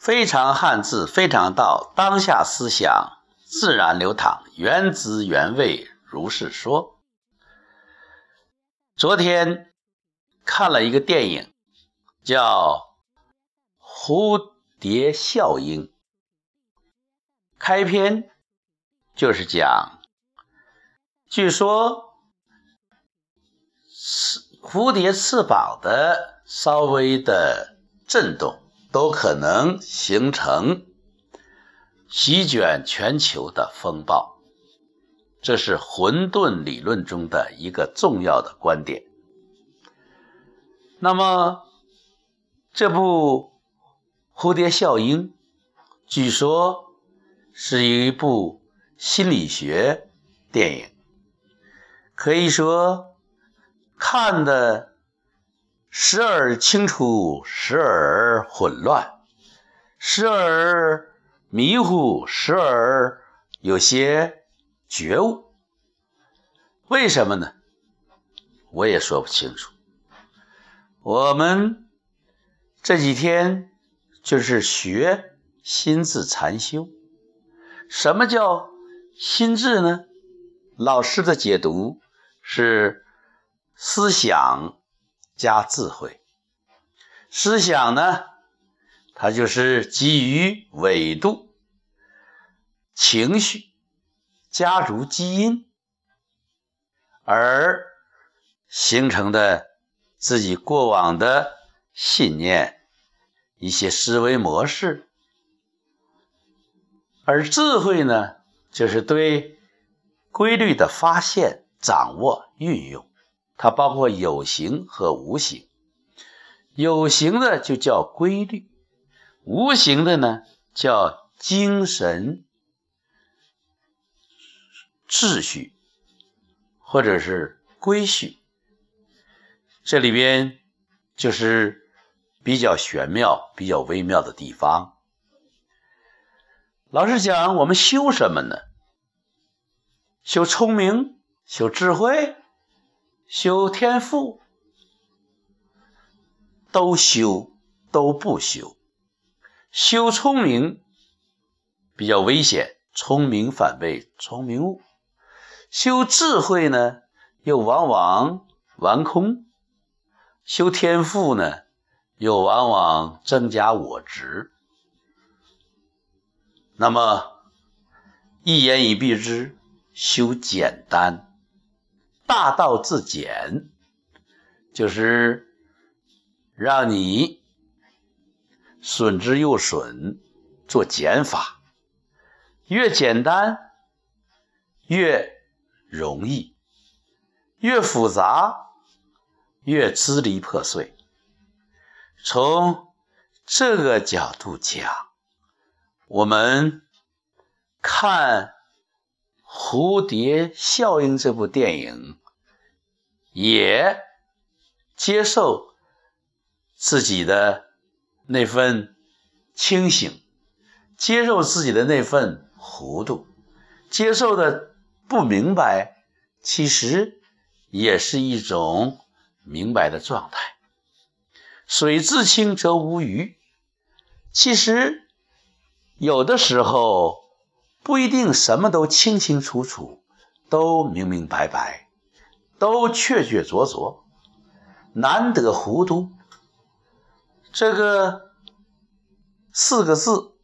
非常汉字，非常道，当下思想自然流淌，原汁原味，如是说。昨天看了一个电影，叫《蝴蝶效应》，开篇就是讲，据说翅蝴蝶翅膀的稍微的震动。都可能形成席卷全球的风暴，这是混沌理论中的一个重要的观点。那么，这部《蝴蝶效应》据说是一部心理学电影，可以说看的。时而清楚，时而混乱，时而迷糊，时而有些觉悟。为什么呢？我也说不清楚。我们这几天就是学心智禅修。什么叫心智呢？老师的解读是思想。加智慧，思想呢，它就是基于纬度、情绪、家族基因而形成的自己过往的信念、一些思维模式，而智慧呢，就是对规律的发现、掌握、运用。它包括有形和无形，有形的就叫规律，无形的呢叫精神秩序，或者是规序。这里边就是比较玄妙、比较微妙的地方。老实讲，我们修什么呢？修聪明，修智慧。修天赋，都修都不修。修聪明比较危险，聪明反被聪明误。修智慧呢，又往往玩空。修天赋呢，又往往增加我执。那么一言以蔽之，修简单。大道至简，就是让你损之又损，做减法，越简单越容易，越复杂越支离破碎。从这个角度讲，我们看《蝴蝶效应》这部电影。也接受自己的那份清醒，接受自己的那份糊涂，接受的不明白，其实也是一种明白的状态。水至清则无鱼，其实有的时候不一定什么都清清楚楚，都明明白白。都确确凿凿，难得糊涂。这个四个字，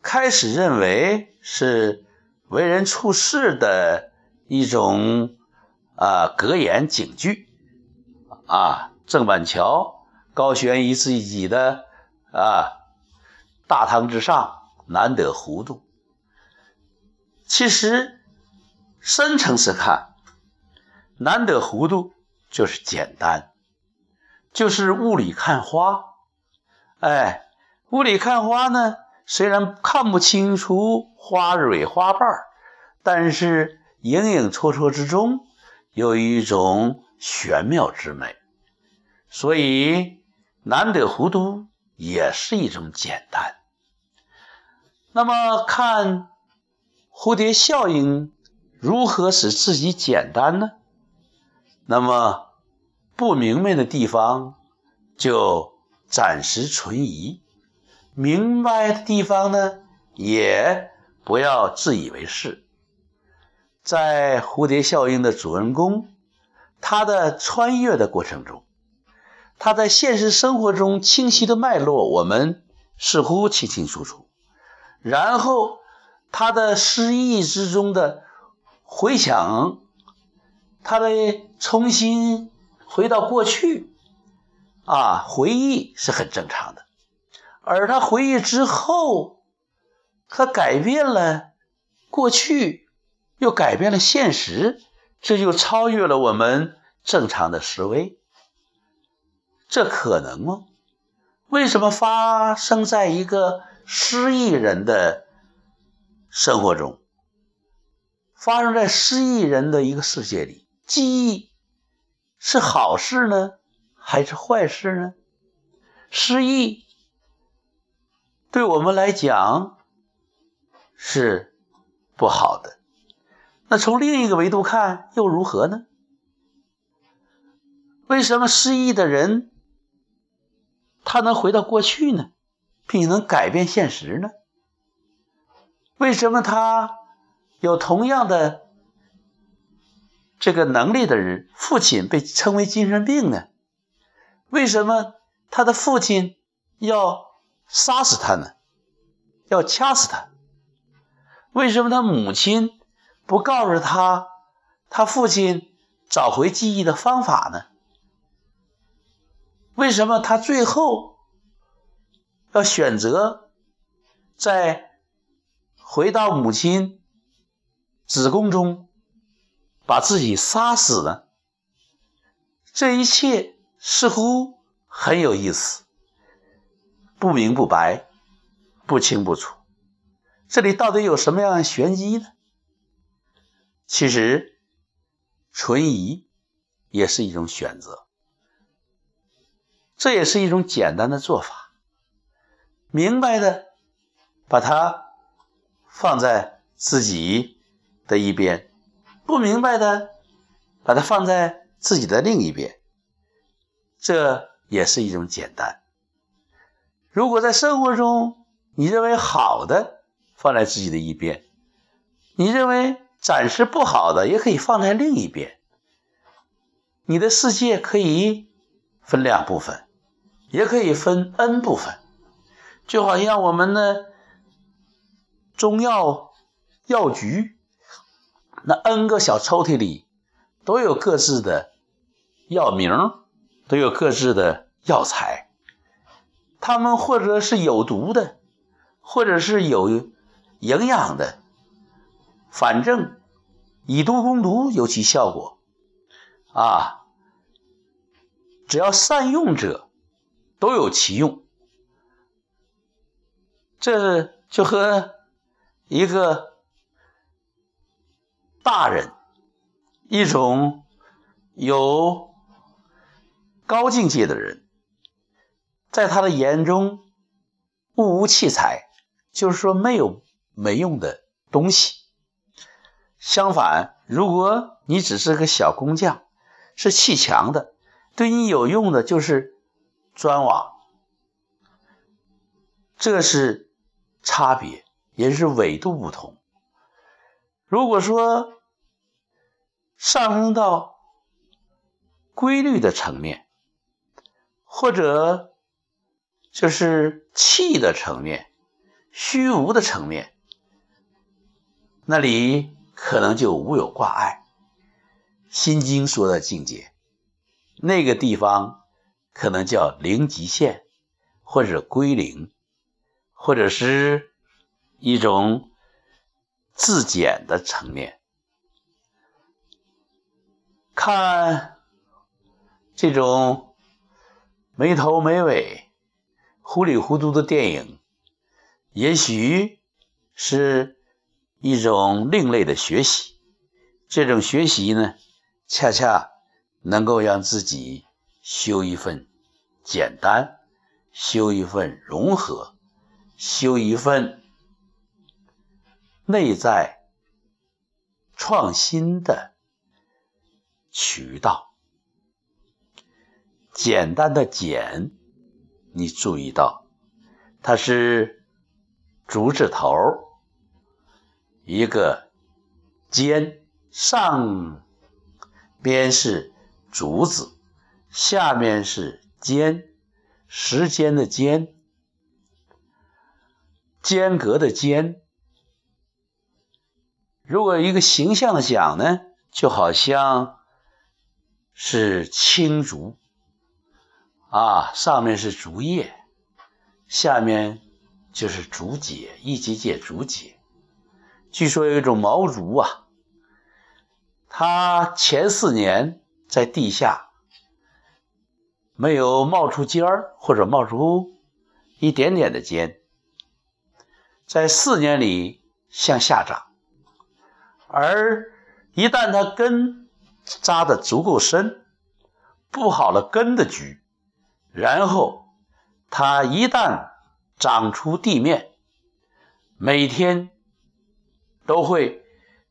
开始认为是为人处事的一种啊格言警句啊。郑板桥高悬于自己的啊大堂之上，难得糊涂。其实深层次看。难得糊涂就是简单，就是雾里看花。哎，雾里看花呢，虽然看不清楚花蕊花瓣但是影影绰绰之中有一种玄妙之美。所以难得糊涂也是一种简单。那么看蝴蝶效应如何使自己简单呢？那么不明白的地方就暂时存疑，明白的地方呢，也不要自以为是。在蝴蝶效应的主人公，他的穿越的过程中，他在现实生活中清晰的脉络，我们似乎清清楚楚。然后，他的失忆之中的回想，他的重新回到过去，啊，回忆是很正常的。而他回忆之后，他改变了过去，又改变了现实，这就超越了我们正常的思维。这可能吗？为什么发生在一个失忆人的生活中？发生在失忆人的一个世界里，记忆是好事呢，还是坏事呢？失忆。对我们来讲是不好的，那从另一个维度看又如何呢？为什么失忆的人他能回到过去呢，并能改变现实呢？为什么他有同样的这个能力的人，父亲被称为精神病呢？为什么他的父亲要？杀死他呢？要掐死他？为什么他母亲不告诉他他父亲找回记忆的方法呢？为什么他最后要选择在回到母亲子宫中把自己杀死呢？这一切似乎很有意思。不明不白，不清不楚，这里到底有什么样的玄机呢？其实，存疑也是一种选择，这也是一种简单的做法。明白的，把它放在自己的一边；不明白的，把它放在自己的另一边。这也是一种简单。如果在生活中，你认为好的放在自己的一边，你认为暂时不好的也可以放在另一边。你的世界可以分两部分，也可以分 n 部分，就好像我们的中药药局，那 n 个小抽屉里都有各自的药名，都有各自的药材。它们或者是有毒的，或者是有营养的，反正以毒攻毒有其效果啊！只要善用者都有其用，这就和一个大人，一种有高境界的人。在他的眼中，物无器材，就是说没有没用的东西。相反，如果你只是个小工匠，是砌墙的，对你有用的就是砖瓦。这是差别，也是纬度不同。如果说上升到规律的层面，或者。就是气的层面，虚无的层面，那里可能就无有挂碍。心经说的境界，那个地方可能叫零极限，或者归零，或者是一种自检的层面。看这种没头没尾。糊里糊涂的电影，也许是一种另类的学习。这种学习呢，恰恰能够让自己修一份简单，修一份融合，修一份内在创新的渠道。简单的简。你注意到，它是竹字头，一个尖，上边是竹子，下面是间，时间的间，间隔的间。如果一个形象的讲呢，就好像是青竹啊，上面是竹叶，下面就是竹节，一节节竹节。据说有一种毛竹啊，它前四年在地下没有冒出尖儿，或者冒出一点点的尖，在四年里向下长。而一旦它根扎的足够深，布好了根的局，然后它一旦长出地面，每天都会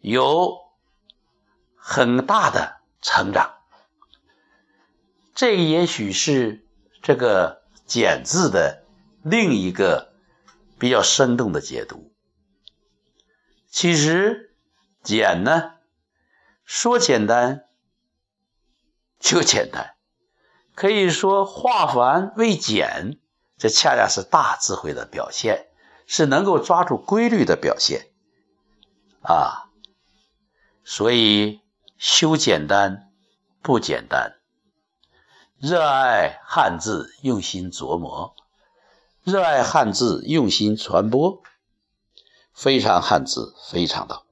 有很大的成长。这也许是这个“简”字的另一个比较生动的解读。其实。简呢，说简单就简单，可以说化繁为简，这恰恰是大智慧的表现，是能够抓住规律的表现啊。所以修简单不简单，热爱汉字，用心琢磨，热爱汉字，用心传播，非常汉字，非常道。